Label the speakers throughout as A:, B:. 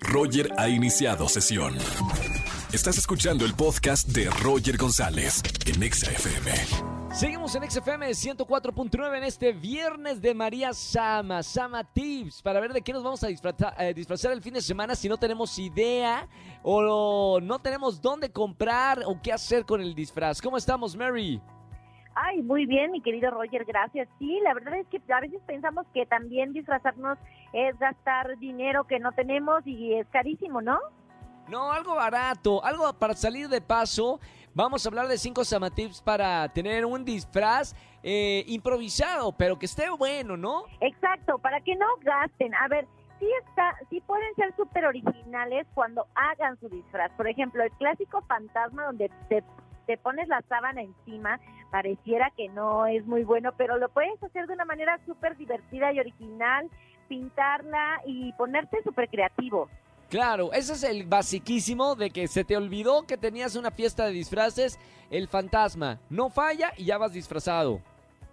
A: Roger ha iniciado sesión. Estás escuchando el podcast de Roger González en Exa FM.
B: Seguimos en XFM 104.9 en este viernes de María Sama, Sama Tips, para ver de qué nos vamos a disfrazar, eh, disfrazar el fin de semana si no tenemos idea o no tenemos dónde comprar o qué hacer con el disfraz. ¿Cómo estamos, Mary?
C: Ay, muy bien, mi querido Roger, gracias. Sí, la verdad es que a veces pensamos que también disfrazarnos es gastar dinero que no tenemos y es carísimo, ¿no?
B: No, algo barato, algo para salir de paso. Vamos a hablar de cinco samatips para tener un disfraz eh, improvisado, pero que esté bueno, ¿no?
C: Exacto, para que no gasten. A ver, sí está, sí pueden ser súper originales cuando hagan su disfraz. Por ejemplo, el clásico fantasma donde te te pones la sábana encima, pareciera que no es muy bueno, pero lo puedes hacer de una manera súper divertida y original, pintarla y ponerte súper creativo.
B: Claro, ese es el basiquísimo de que se te olvidó que tenías una fiesta de disfraces, el fantasma. No falla y ya vas disfrazado.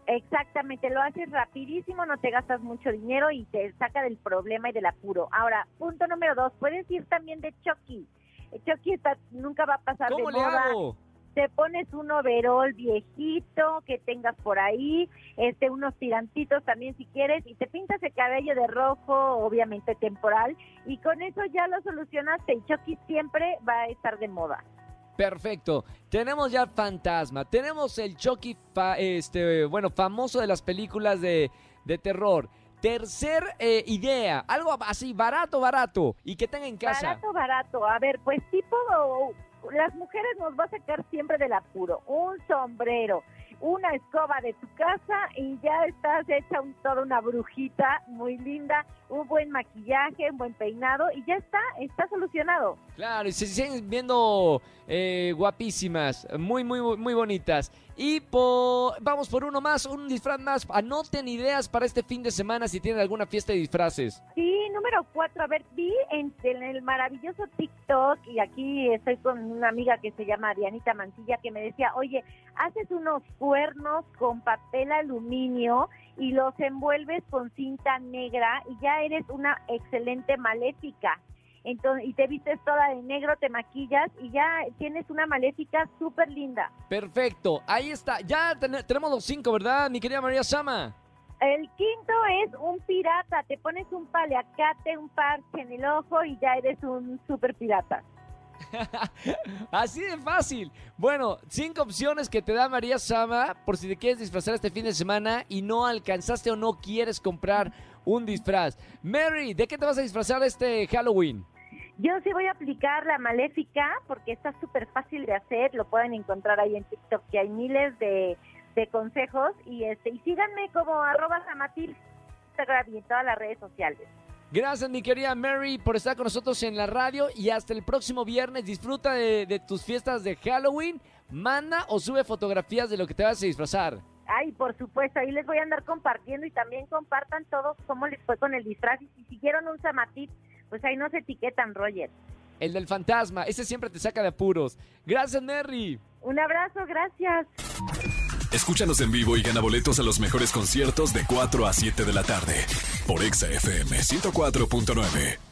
C: Exactamente, lo haces rapidísimo, no te gastas mucho dinero y te saca del problema y del apuro. Ahora, punto número dos, puedes ir también de Chucky. Chucky está, nunca va a pasar
B: ¿Cómo
C: de
B: le
C: moda.
B: hago?
C: Te pones un overol viejito que tengas por ahí, este unos tirantitos también si quieres y te pintas el cabello de rojo, obviamente temporal y con eso ya lo solucionaste y Chucky siempre va a estar de moda.
B: Perfecto. Tenemos ya fantasma. Tenemos el Chucky, fa- este, bueno, famoso de las películas de, de terror. Tercer eh, idea, algo así barato, barato y que tenga en casa.
C: Barato, barato. A ver, pues tipo, las mujeres nos va a sacar siempre del apuro. Un sombrero, una escoba de tu casa y ya estás hecha un, toda una brujita muy linda, un buen maquillaje, un buen peinado y ya está, está solucionado.
B: Claro, y se siguen viendo eh, guapísimas, muy, muy, muy bonitas. Y po- vamos por uno más, un disfraz más. Anoten ideas para este fin de semana si tienen alguna fiesta de disfraces.
C: Sí, número cuatro, a ver, vi en, en el maravilloso TikTok y aquí estoy con una amiga que se llama Dianita Mancilla que me decía, oye, haces unos cuernos con papel aluminio y los envuelves con cinta negra y ya eres una excelente maléfica. Entonces, y te vistes toda de negro, te maquillas y ya tienes una maléfica súper linda.
B: Perfecto, ahí está. Ya ten- tenemos los cinco, ¿verdad, mi querida María Sama?
C: El quinto es un pirata, te pones un paliacate, un parche en el ojo y ya eres un super pirata.
B: Así de fácil. Bueno, cinco opciones que te da María Sama por si te quieres disfrazar este fin de semana y no alcanzaste o no quieres comprar un disfraz. Mary, ¿de qué te vas a disfrazar este Halloween?
C: Yo sí voy a aplicar la maléfica porque está súper fácil de hacer, lo pueden encontrar ahí en TikTok que hay miles de, de consejos y este y síganme como arroba Samatil Instagram y en todas las redes sociales.
B: Gracias, mi querida Mary, por estar con nosotros en la radio y hasta el próximo viernes. Disfruta de, de tus fiestas de Halloween. Manda o sube fotografías de lo que te vas a disfrazar.
C: Ay, por supuesto, ahí les voy a andar compartiendo y también compartan todos cómo les fue con el disfraz y si siguieron un Samatit, pues ahí nos etiquetan, Roger.
B: El del fantasma, ese siempre te saca de apuros. Gracias, Mary.
C: Un abrazo, gracias.
A: Escúchanos en vivo y gana boletos a los mejores conciertos de 4 a 7 de la tarde por Exa FM 104.9.